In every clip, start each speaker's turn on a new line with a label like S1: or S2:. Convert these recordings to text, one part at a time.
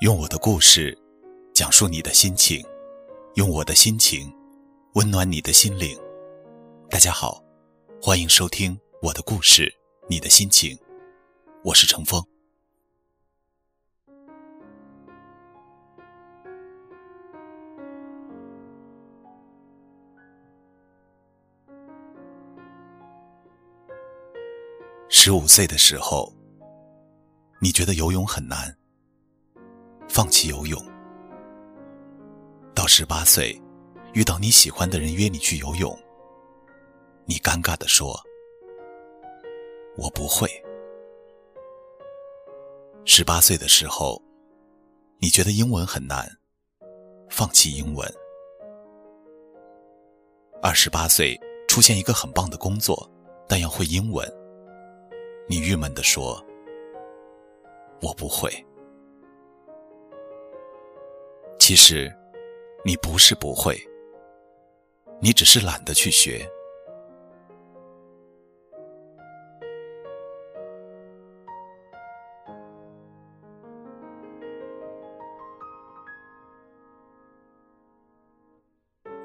S1: 用我的故事讲述你的心情，用我的心情温暖你的心灵。大家好，欢迎收听我的故事，你的心情，我是程峰。十五岁的时候，你觉得游泳很难。放弃游泳，到十八岁，遇到你喜欢的人约你去游泳，你尴尬的说：“我不会。”十八岁的时候，你觉得英文很难，放弃英文。二十八岁出现一个很棒的工作，但要会英文，你郁闷的说：“我不会。”其实，你不是不会，你只是懒得去学。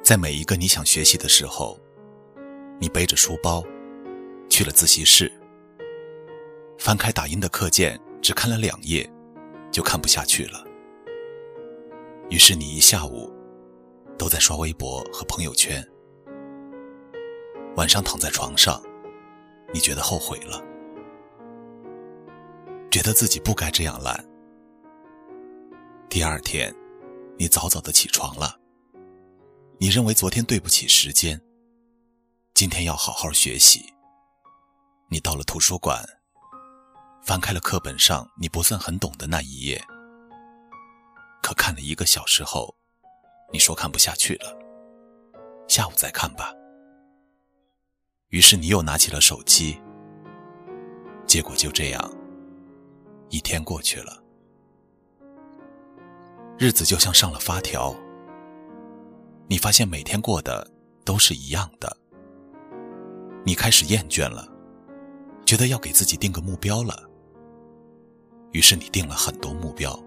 S1: 在每一个你想学习的时候，你背着书包去了自习室，翻开打印的课件，只看了两页，就看不下去了。于是你一下午都在刷微博和朋友圈，晚上躺在床上，你觉得后悔了，觉得自己不该这样懒。第二天，你早早的起床了，你认为昨天对不起时间，今天要好好学习。你到了图书馆，翻开了课本上你不算很懂的那一页。可看了一个小时后，你说看不下去了，下午再看吧。于是你又拿起了手机，结果就这样，一天过去了，日子就像上了发条。你发现每天过的都是一样的，你开始厌倦了，觉得要给自己定个目标了。于是你定了很多目标。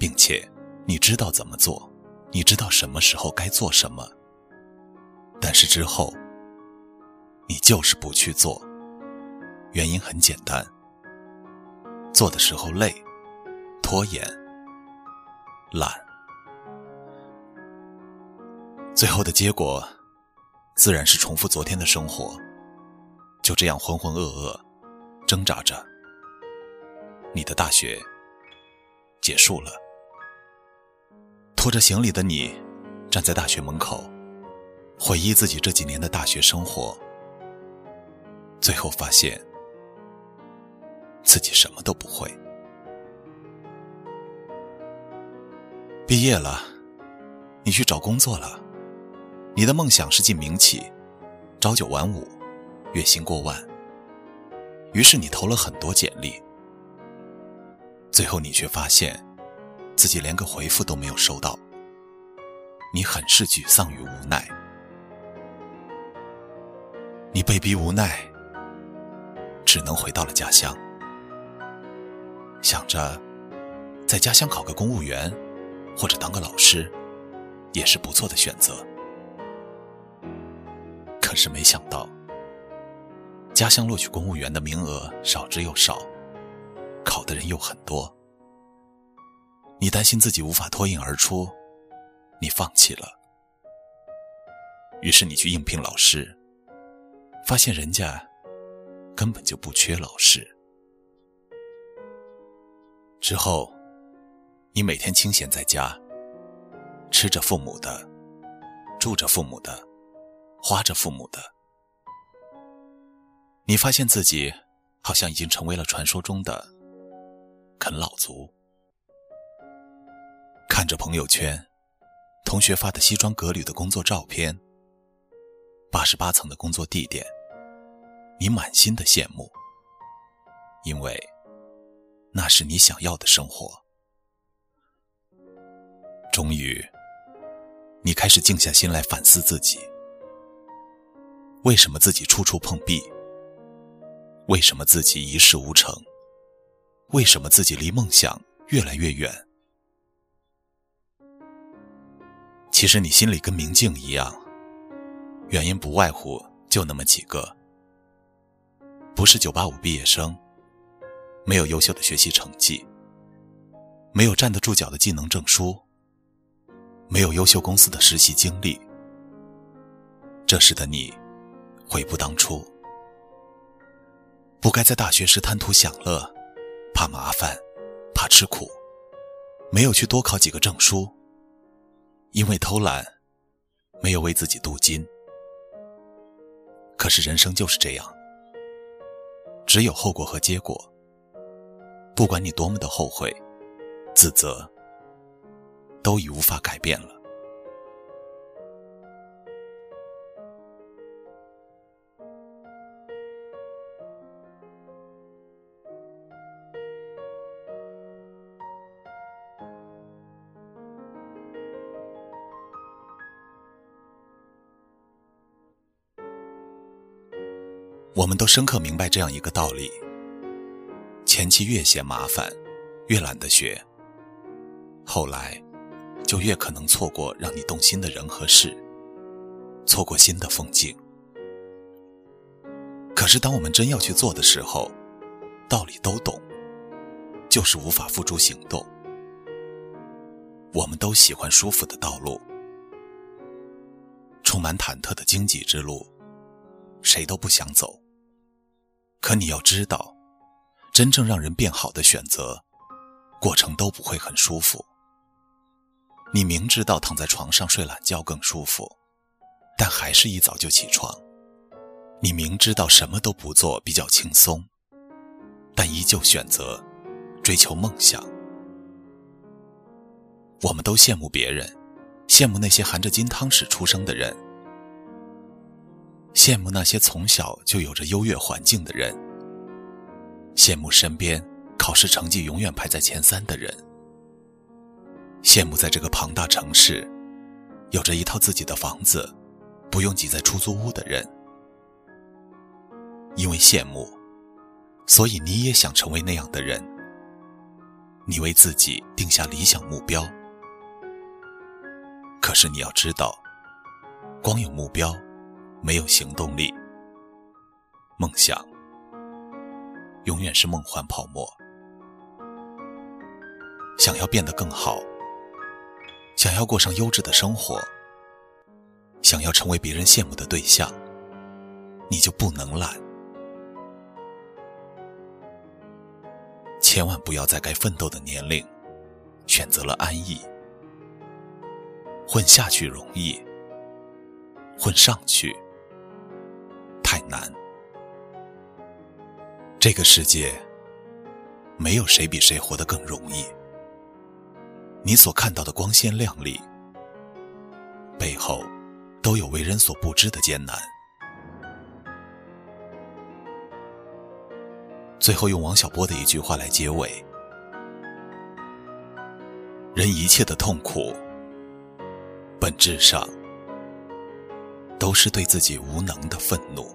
S1: 并且，你知道怎么做，你知道什么时候该做什么。但是之后，你就是不去做。原因很简单，做的时候累、拖延、懒，最后的结果，自然是重复昨天的生活，就这样浑浑噩噩，挣扎着。你的大学结束了。拖着行李的你，站在大学门口，回忆自己这几年的大学生活，最后发现自己什么都不会。毕业了，你去找工作了，你的梦想是进民企，朝九晚五，月薪过万。于是你投了很多简历，最后你却发现。自己连个回复都没有收到，你很是沮丧与无奈。你被逼无奈，只能回到了家乡，想着在家乡考个公务员，或者当个老师，也是不错的选择。可是没想到，家乡录取公务员的名额少之又少，考的人又很多。担心自己无法脱颖而出，你放弃了。于是你去应聘老师，发现人家根本就不缺老师。之后，你每天清闲在家，吃着父母的，住着父母的，花着父母的。你发现自己好像已经成为了传说中的啃老族。看着朋友圈，同学发的西装革履的工作照片，八十八层的工作地点，你满心的羡慕，因为那是你想要的生活。终于，你开始静下心来反思自己：为什么自己处处碰壁？为什么自己一事无成？为什么自己离梦想越来越远。其实你心里跟明镜一样，原因不外乎就那么几个：不是九八五毕业生，没有优秀的学习成绩，没有站得住脚的技能证书，没有优秀公司的实习经历。这时的你，悔不当初，不该在大学时贪图享乐，怕麻烦，怕吃苦，没有去多考几个证书。因为偷懒，没有为自己镀金。可是人生就是这样，只有后果和结果。不管你多么的后悔、自责，都已无法改变了。我们都深刻明白这样一个道理：前期越嫌麻烦，越懒得学，后来就越可能错过让你动心的人和事，错过新的风景。可是，当我们真要去做的时候，道理都懂，就是无法付诸行动。我们都喜欢舒服的道路，充满忐忑的荆棘之路，谁都不想走。可你要知道，真正让人变好的选择，过程都不会很舒服。你明知道躺在床上睡懒觉更舒服，但还是一早就起床。你明知道什么都不做比较轻松，但依旧选择追求梦想。我们都羡慕别人，羡慕那些含着金汤匙出生的人。羡慕那些从小就有着优越环境的人，羡慕身边考试成绩永远排在前三的人，羡慕在这个庞大城市有着一套自己的房子，不用挤在出租屋的人。因为羡慕，所以你也想成为那样的人。你为自己定下理想目标，可是你要知道，光有目标。没有行动力，梦想永远是梦幻泡沫。想要变得更好，想要过上优质的生活，想要成为别人羡慕的对象，你就不能懒。千万不要在该奋斗的年龄选择了安逸，混下去容易，混上去。难。这个世界，没有谁比谁活得更容易。你所看到的光鲜亮丽，背后都有为人所不知的艰难。最后，用王小波的一句话来结尾：人一切的痛苦，本质上都是对自己无能的愤怒。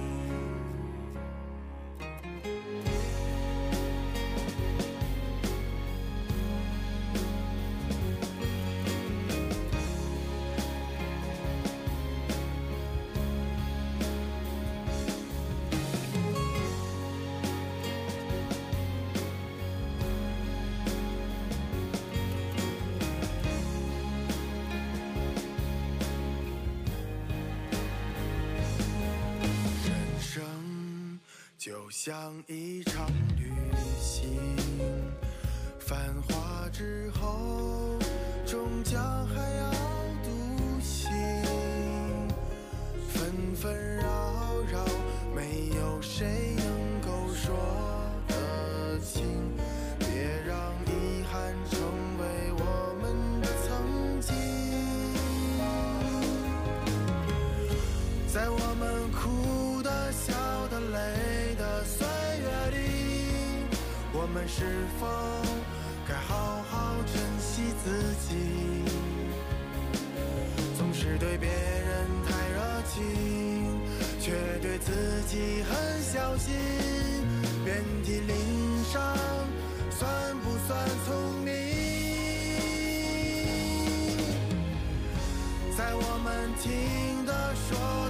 S2: 像一场旅行，繁华之后，终将我们是否该好好珍惜自己？总是对别人太热情，却对自己很小心，遍体鳞伤，算不算聪明？在我们听的、说